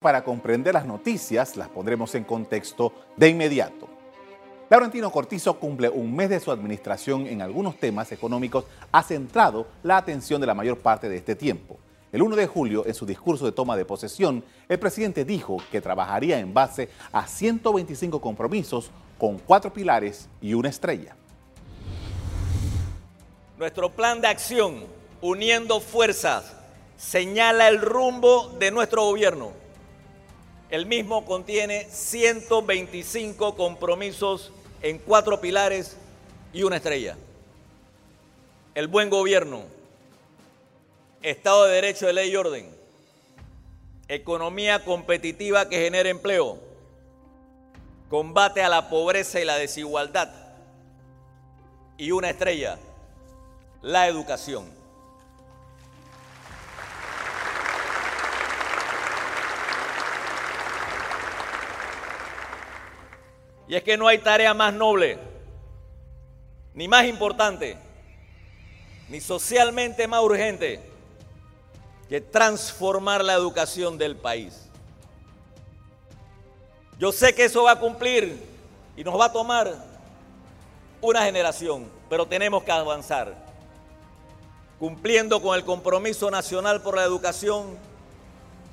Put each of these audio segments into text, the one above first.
Para comprender las noticias, las pondremos en contexto de inmediato. Laurentino Cortizo cumple un mes de su administración en algunos temas económicos, ha centrado la atención de la mayor parte de este tiempo. El 1 de julio, en su discurso de toma de posesión, el presidente dijo que trabajaría en base a 125 compromisos con cuatro pilares y una estrella. Nuestro plan de acción, uniendo fuerzas, señala el rumbo de nuestro gobierno el mismo contiene 125 compromisos en cuatro pilares y una estrella. El buen gobierno, Estado de Derecho de Ley y Orden, economía competitiva que genere empleo, combate a la pobreza y la desigualdad y una estrella, la educación. Y es que no hay tarea más noble, ni más importante, ni socialmente más urgente que transformar la educación del país. Yo sé que eso va a cumplir y nos va a tomar una generación, pero tenemos que avanzar. Cumpliendo con el compromiso nacional por la educación,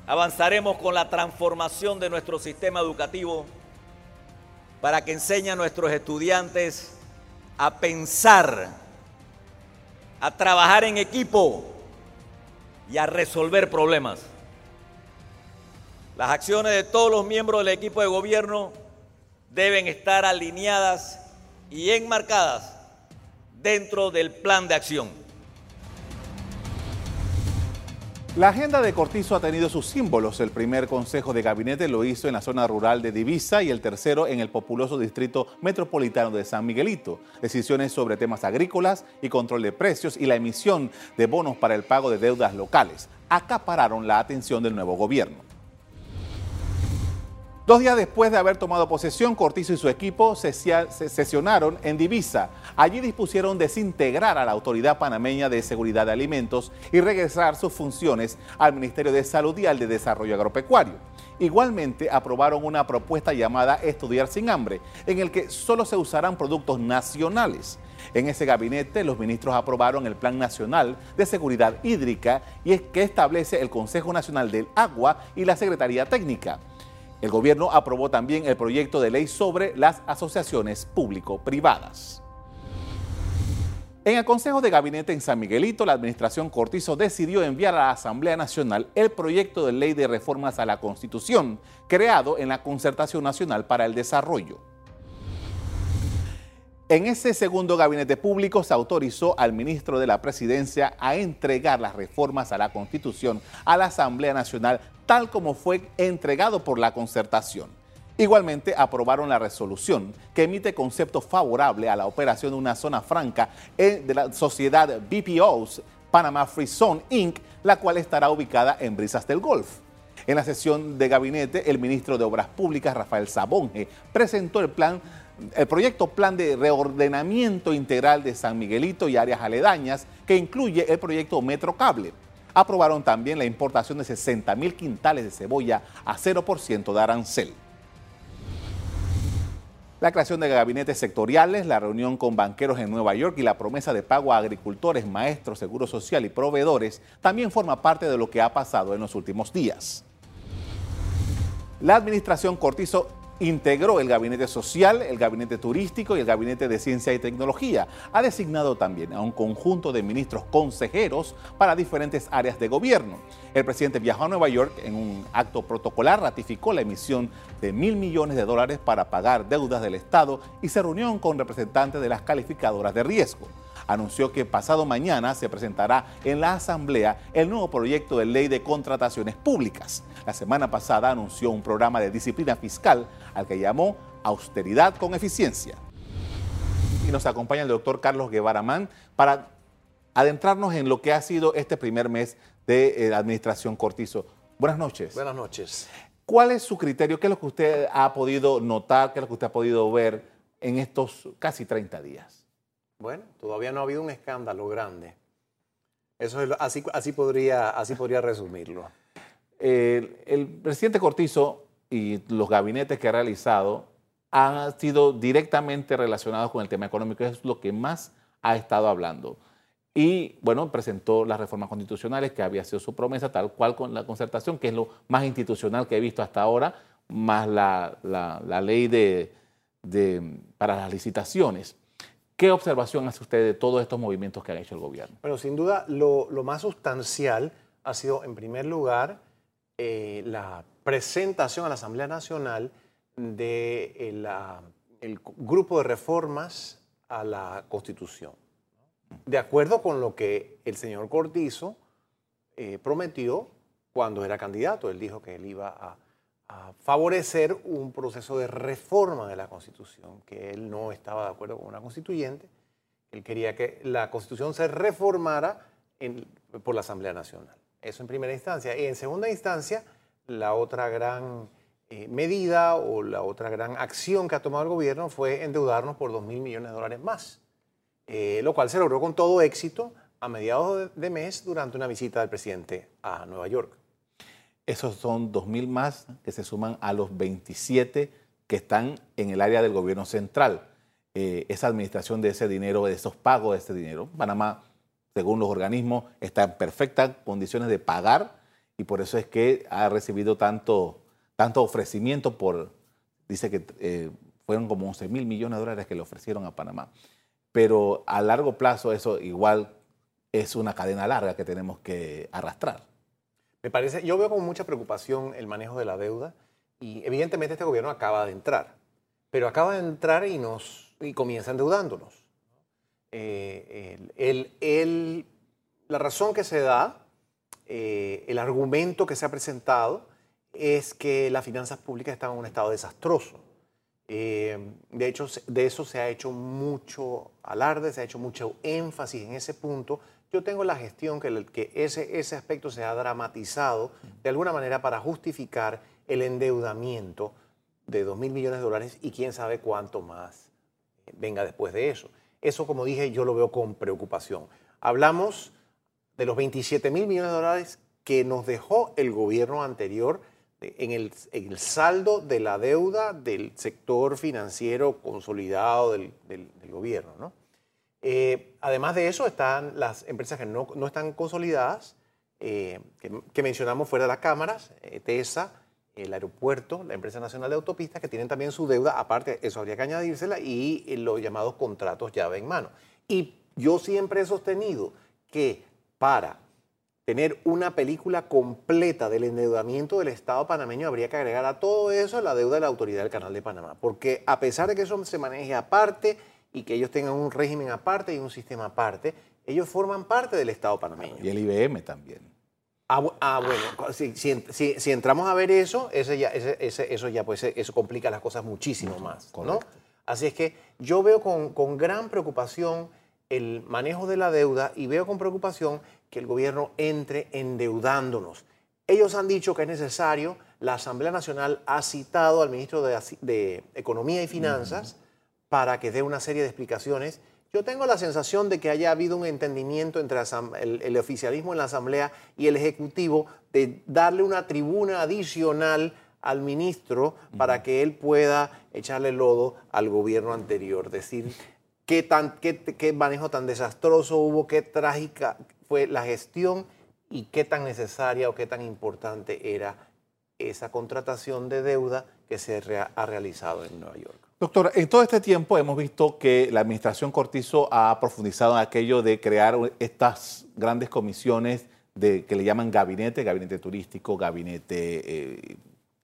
avanzaremos con la transformación de nuestro sistema educativo para que enseñe a nuestros estudiantes a pensar, a trabajar en equipo y a resolver problemas. Las acciones de todos los miembros del equipo de gobierno deben estar alineadas y enmarcadas dentro del plan de acción. La agenda de Cortizo ha tenido sus símbolos. El primer consejo de gabinete lo hizo en la zona rural de Divisa y el tercero en el populoso distrito metropolitano de San Miguelito. Decisiones sobre temas agrícolas y control de precios y la emisión de bonos para el pago de deudas locales acapararon la atención del nuevo gobierno. Dos días después de haber tomado posesión, Cortizo y su equipo se sesionaron en Divisa. Allí dispusieron desintegrar a la Autoridad Panameña de Seguridad de Alimentos y regresar sus funciones al Ministerio de Salud y al de Desarrollo Agropecuario. Igualmente aprobaron una propuesta llamada Estudiar sin hambre, en el que solo se usarán productos nacionales. En ese gabinete, los ministros aprobaron el Plan Nacional de Seguridad Hídrica y es que establece el Consejo Nacional del Agua y la Secretaría Técnica. El gobierno aprobó también el proyecto de ley sobre las asociaciones público-privadas. En el Consejo de Gabinete en San Miguelito, la administración Cortizo decidió enviar a la Asamblea Nacional el proyecto de ley de reformas a la Constitución, creado en la Concertación Nacional para el Desarrollo. En ese segundo gabinete público se autorizó al ministro de la Presidencia a entregar las reformas a la Constitución a la Asamblea Nacional tal como fue entregado por la concertación. Igualmente aprobaron la resolución que emite concepto favorable a la operación de una zona franca de la sociedad BPOs Panama Free Zone Inc., la cual estará ubicada en Brisas del Golf. En la sesión de gabinete, el ministro de Obras Públicas, Rafael Sabonge, presentó el plan el proyecto Plan de Reordenamiento Integral de San Miguelito y áreas aledañas, que incluye el proyecto Metro Cable. Aprobaron también la importación de 60 mil quintales de cebolla a 0% de arancel. La creación de gabinetes sectoriales, la reunión con banqueros en Nueva York y la promesa de pago a agricultores, maestros, seguro social y proveedores también forma parte de lo que ha pasado en los últimos días. La administración Cortizo integró el gabinete social, el gabinete turístico y el gabinete de ciencia y tecnología. Ha designado también a un conjunto de ministros consejeros para diferentes áreas de gobierno. El presidente viajó a Nueva York en un acto protocolar, ratificó la emisión de mil millones de dólares para pagar deudas del Estado y se reunió con representantes de las calificadoras de riesgo anunció que pasado mañana se presentará en la Asamblea el nuevo proyecto de ley de contrataciones públicas. La semana pasada anunció un programa de disciplina fiscal al que llamó austeridad con eficiencia. Y nos acompaña el doctor Carlos Guevara Man para adentrarnos en lo que ha sido este primer mes de eh, la administración Cortizo. Buenas noches. Buenas noches. ¿Cuál es su criterio? ¿Qué es lo que usted ha podido notar? ¿Qué es lo que usted ha podido ver en estos casi 30 días? Bueno, todavía no ha habido un escándalo grande. Eso es, así, así, podría, así podría resumirlo. El, presidente Cortizo y los gabinetes que ha realizado han sido directamente relacionados con el tema económico, es lo que más ha estado hablando. Y bueno, presentó las reformas constitucionales, que había sido su promesa, tal cual con la concertación, que es lo más institucional que he visto hasta ahora, más la, la, ley de, de, para las licitaciones. ¿Qué observación hace usted de todos estos movimientos que ha hecho el gobierno? Bueno, sin duda, lo, más sustancial ha sido, en primer lugar, eh, la presentación a la Asamblea Nacional de el, el grupo de reformas a la Constitución. De acuerdo con lo que el señor Cortizo eh, prometió cuando era candidato, él dijo que él iba a, favorecer un proceso de reforma de la Constitución, que él no estaba de acuerdo con una constituyente, él quería que la Constitución se reformara por la Asamblea Nacional. Eso en primera instancia. Y en segunda instancia, la otra gran eh, medida o la otra gran acción que ha tomado el gobierno fue endeudarnos por 2 mil millones de dólares más, eh, lo cual se logró con todo éxito a mediados de mes durante una visita del presidente a Nueva York. Esos son 2 mil más que se suman a los 27 que están en el área del gobierno central. Eh, esa administración de ese dinero, de esos pagos de ese dinero, Panamá, según los organismos, está en perfectas condiciones de pagar y por eso es que ha recibido tanto tanto ofrecimiento por, dice que eh, fueron como 11 mil millones de dólares que le ofrecieron a Panamá. Pero a largo plazo eso igual es una cadena larga que tenemos que arrastrar. Me parece, yo veo con mucha preocupación el manejo de la deuda y evidentemente este gobierno acaba de entrar, pero acaba de entrar y, nos, y comienza endeudándonos. Eh, el, el, la razón que se da, eh, el argumento que se ha presentado, es que las finanzas públicas están en un estado desastroso. Eh, de hecho, de eso se ha hecho mucho alarde, se ha hecho mucho énfasis en ese punto. Yo tengo la gestión que, ese, aspecto se ha dramatizado de alguna manera para justificar el endeudamiento de 2 mil millones de dólares y quién sabe cuánto más venga después de eso. Eso, como dije, yo lo veo con preocupación. Hablamos de los 27 mil millones de dólares que nos dejó el gobierno anterior en el, saldo de la deuda del sector financiero consolidado del, gobierno. Eh, además de eso, están las empresas que no, están consolidadas, eh, que, mencionamos fuera de las cámaras, eh, TESA, el aeropuerto, la Empresa Nacional de Autopistas, que tienen también su deuda, aparte, eso habría que añadírsela, y los llamados contratos llave en mano. Y yo siempre he sostenido que para tener una película completa del endeudamiento del Estado panameño, habría que agregar a todo eso la deuda de la autoridad del Canal de Panamá. Porque a pesar de que eso se maneje aparte y que ellos tengan un régimen aparte y un sistema aparte, ellos forman parte del Estado panameño. Y el IBM también. Ah, ah bueno, si, entramos a ver eso, ese ya, eso ya pues, eso complica las cosas muchísimo más. ¿no? Así es que yo veo con, con gran preocupación el manejo de la deuda y veo con preocupación que el gobierno entre endeudándonos. Ellos han dicho que es necesario, la Asamblea Nacional ha citado al ministro de, Economía y Finanzas para que dé una serie de explicaciones. Yo tengo la sensación de que haya habido un entendimiento entre el, oficialismo en la Asamblea y el Ejecutivo de darle una tribuna adicional al ministro para que él pueda echarle lodo al gobierno anterior, decir qué, tan, qué manejo tan desastroso hubo, qué trágica, fue la gestión y qué tan necesaria o qué tan importante era esa contratación de deuda que se ha realizado en Nueva York. Doctor, en todo este tiempo hemos visto que la administración Cortizo ha profundizado en aquello de crear estas grandes comisiones que le llaman gabinete, gabinete turístico, gabinete eh,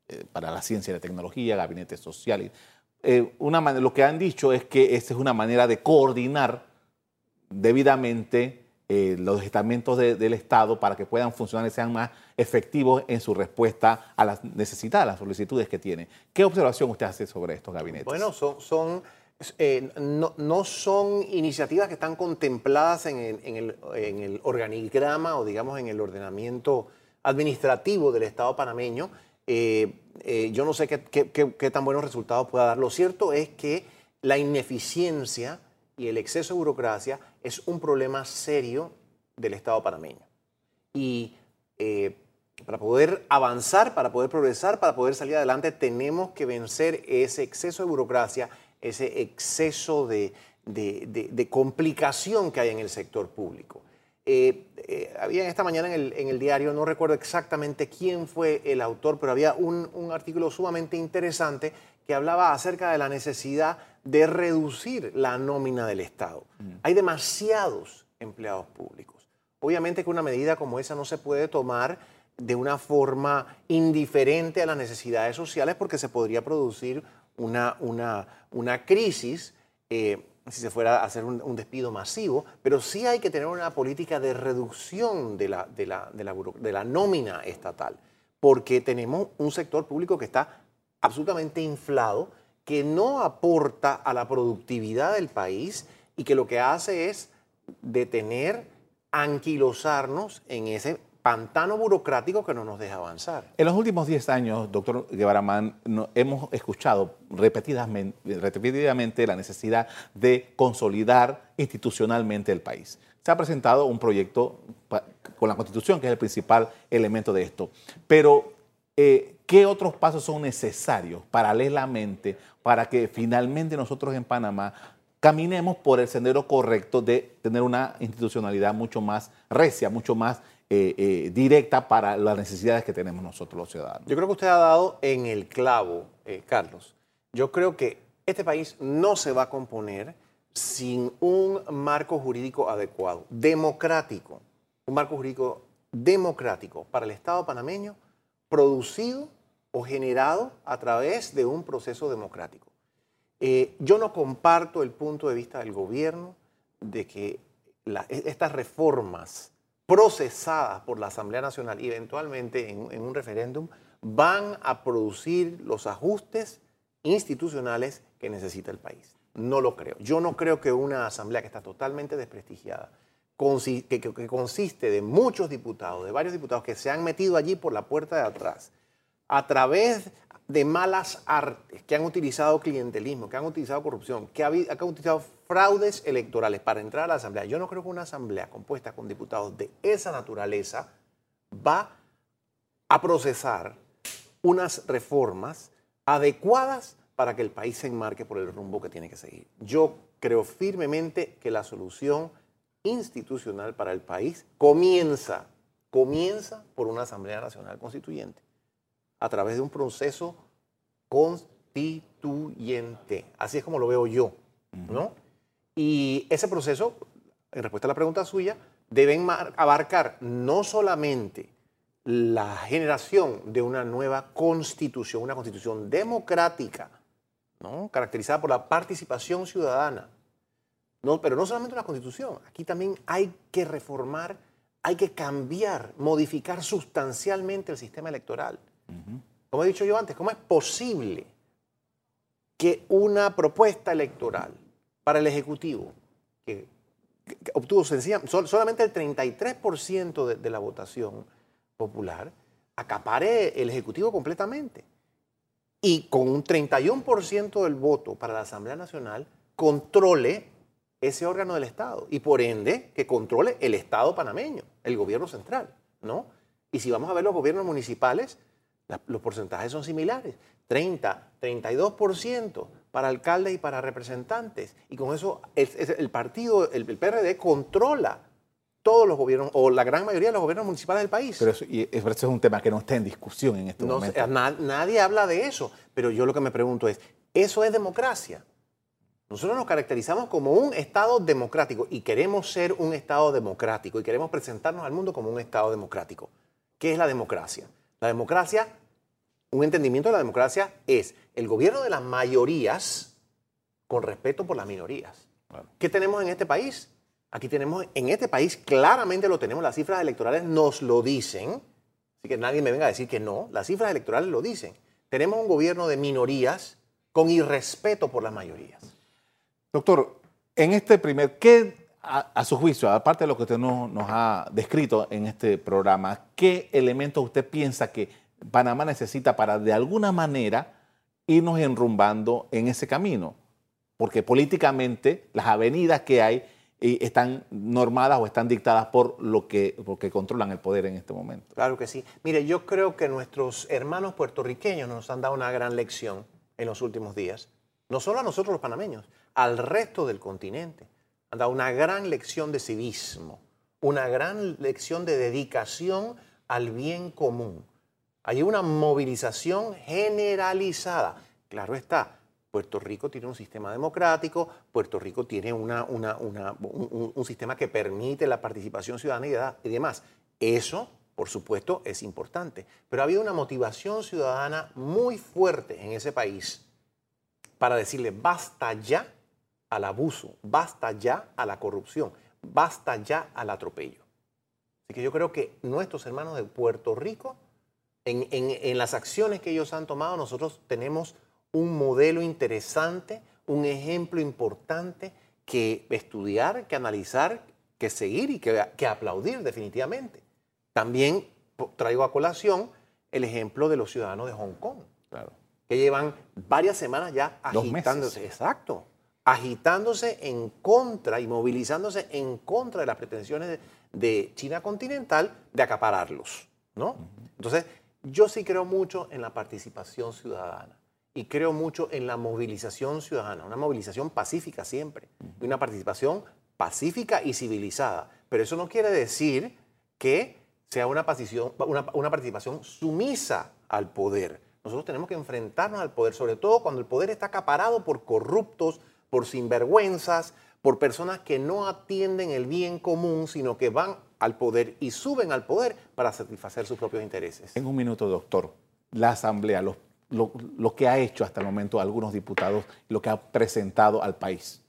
eh, para la ciencia y la tecnología, gabinete social. Eh, una lo que han dicho es que esta es una manera de coordinar debidamente eh, los estamentos del Estado para que puedan funcionar y sean más efectivos en su respuesta a las necesidades, a las solicitudes que tienen. ¿Qué observación usted hace sobre estos gabinetes? Bueno, son, eh, no, son iniciativas que están contempladas en el, organigrama o digamos en el ordenamiento administrativo del Estado panameño. Eh, yo no sé qué, qué tan buenos resultados pueda dar. Lo cierto es que la ineficiencia y el exceso de burocracia es un problema serio del Estado panameño. Y eh, para poder avanzar, para poder progresar, para poder salir adelante, tenemos que vencer ese exceso de burocracia, ese exceso de, complicación que hay en el sector público. Eh, eh, había esta mañana en el, diario, no recuerdo exactamente quién fue el autor, pero había un, un artículo sumamente interesante que hablaba acerca de la necesidad de reducir la nómina del Estado. Mm. Hay demasiados empleados públicos. Obviamente que una medida como esa no se puede tomar de una forma indiferente a las necesidades sociales porque se podría producir una, una, una crisis eh, si se fuera a hacer un, despido masivo, pero sí hay que tener una política de reducción de la, de la, de la, de la nómina estatal, porque tenemos un sector público que está absolutamente inflado, que no aporta a la productividad del país y que lo que hace es detener, anquilosarnos en ese pantano burocrático que no nos deja avanzar. En los últimos 10 años, doctor Guevara hemos escuchado repetidamente, repetidamente la necesidad de consolidar institucionalmente el país. Se ha presentado un proyecto con la Constitución, que es el principal elemento de esto. Pero, eh, ¿qué otros pasos son necesarios paralelamente para que finalmente nosotros en Panamá caminemos por el sendero correcto de tener una institucionalidad mucho más recia, mucho más eh, eh, directa para las necesidades que tenemos nosotros los ciudadanos. Yo creo que usted ha dado en el clavo, eh, Carlos. Yo creo que este país no se va a componer sin un marco jurídico adecuado, democrático, un marco jurídico democrático para el Estado panameño, producido o generado a través de un proceso democrático. yo no comparto el punto de vista del gobierno de que e, estas reformas procesadas por la Asamblea Nacional eventualmente en, un referéndum van a producir los ajustes institucionales que necesita el país. No lo creo. Yo no creo que una asamblea que está totalmente desprestigiada, que, consiste de muchos diputados, de varios diputados que se han metido allí por la puerta de atrás, a través de malas artes, que han utilizado clientelismo, que han utilizado corrupción, que han utilizado fraudes electorales para entrar a la Asamblea. Yo no creo que una Asamblea compuesta con diputados de esa naturaleza va a procesar unas reformas adecuadas para que el país se enmarque por el rumbo que tiene que seguir. Yo creo firmemente que la solución institucional para el país comienza, comienza por una Asamblea Nacional Constituyente a través de un proceso constituyente. Así es como lo veo yo, ¿no? Y ese proceso, en respuesta a la pregunta suya, debe abarcar no solamente la generación de una nueva constitución, una constitución democrática, ¿no? caracterizada por la participación ciudadana. No, pero no solamente una constitución, aquí también hay que reformar, hay que cambiar, modificar sustancialmente el sistema electoral. Como he dicho yo antes, ¿cómo es posible que una propuesta electoral para el Ejecutivo, que, obtuvo solamente el 33% de, de la votación popular, acapare el Ejecutivo completamente? Y con un 31% del voto para la Asamblea Nacional, controle ese órgano del Estado y por ende que controle el Estado panameño, el gobierno central, ¿no? Y si vamos a ver los gobiernos municipales, los porcentajes son similares, 30, 32% para alcaldes y para representantes. Y con eso el, partido, el, PRD, controla todos los gobiernos, o la gran mayoría de los gobiernos municipales del país. Pero eso, y eso es un tema que no está en discusión en este momento. nadie habla de eso, pero yo lo que me pregunto es, ¿eso es democracia? Nosotros nos caracterizamos como un Estado democrático y queremos ser un Estado democrático y queremos presentarnos al mundo como un Estado democrático. ¿Qué es la democracia? La democracia un entendimiento de la democracia es el gobierno de las mayorías con respeto por las minorías. ¿Qué tenemos en este país? Aquí tenemos, en este país claramente lo tenemos, las cifras electorales nos lo dicen, así que nadie me venga a decir que no, las cifras electorales lo dicen. Tenemos un gobierno de minorías con irrespeto por las mayorías. Doctor, en este primer, ¿qué a, su juicio, aparte de lo que usted nos ha descrito en este programa, qué elementos usted piensa que Panamá necesita para de alguna manera irnos enrumbando en ese camino, porque políticamente las avenidas que hay están normadas o están dictadas por lo que, controlan el poder en este momento. Claro que sí. Mire, yo creo que nuestros hermanos puertorriqueños nos han dado una gran lección en los últimos días. No solo a nosotros los panameños, al resto del continente. Han dado una gran lección de civismo, una gran lección de dedicación al bien común. Hay una movilización generalizada. Claro está, Puerto Rico tiene un sistema democrático, Puerto Rico tiene un, sistema que permite la participación ciudadana y, demás. Eso, por supuesto, es importante. Pero ha habido una motivación ciudadana muy fuerte en ese país para decirle basta ya al abuso, basta ya a la corrupción, basta ya al atropello. Así que yo creo que nuestros hermanos de Puerto Rico, en, en las acciones que ellos han tomado, nosotros tenemos un modelo interesante, un ejemplo importante que estudiar, que analizar, que seguir y que, aplaudir definitivamente. También traigo a colación el ejemplo de los ciudadanos de Hong Kong, que llevan varias semanas ya agitándose, exacto, agitándose en contra y movilizándose en contra de las pretensiones de, China continental de acapararlos, ¿no? Entonces, yo sí creo mucho en la participación ciudadana y creo mucho en la movilización ciudadana, una movilización pacífica siempre, y una participación pacífica y civilizada. Pero eso no quiere decir que sea una, una, participación sumisa al poder. Nosotros tenemos que enfrentarnos al poder, sobre todo cuando el poder está acaparado por corruptos, por sinvergüenzas, por personas que no atienden el bien común, sino que van al poder y suben al poder para satisfacer sus propios intereses. En un minuto, doctor, la Asamblea, lo, que ha hecho hasta el momento algunos diputados, lo que ha presentado al país?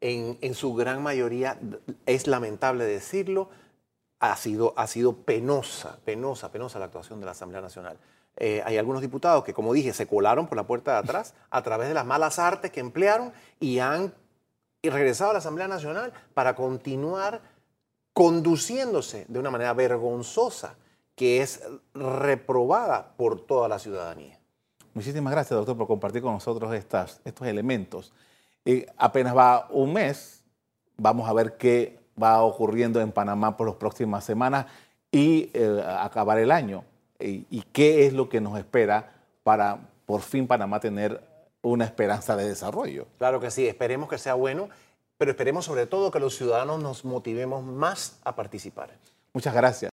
En, su gran mayoría, es lamentable decirlo, ha sido, ha sido penosa, penosa, penosa la actuación de la Asamblea Nacional. Eh, hay algunos diputados que, como dije, se colaron por la puerta de atrás a través de las malas artes que emplearon y han regresado a la Asamblea Nacional para continuar conduciéndose de una manera vergonzosa que es reprobada por toda la ciudadanía. Muchísimas gracias, doctor, por compartir con nosotros estas, estos elementos. apenas va un mes, vamos a ver qué va ocurriendo en Panamá por las próximas semanas y eh, acabar el año. y qué es lo que nos espera para por fin Panamá tener una esperanza de desarrollo. Claro que sí, esperemos que sea bueno, pero esperemos sobre todo que los ciudadanos nos motivemos más a participar. Muchas gracias.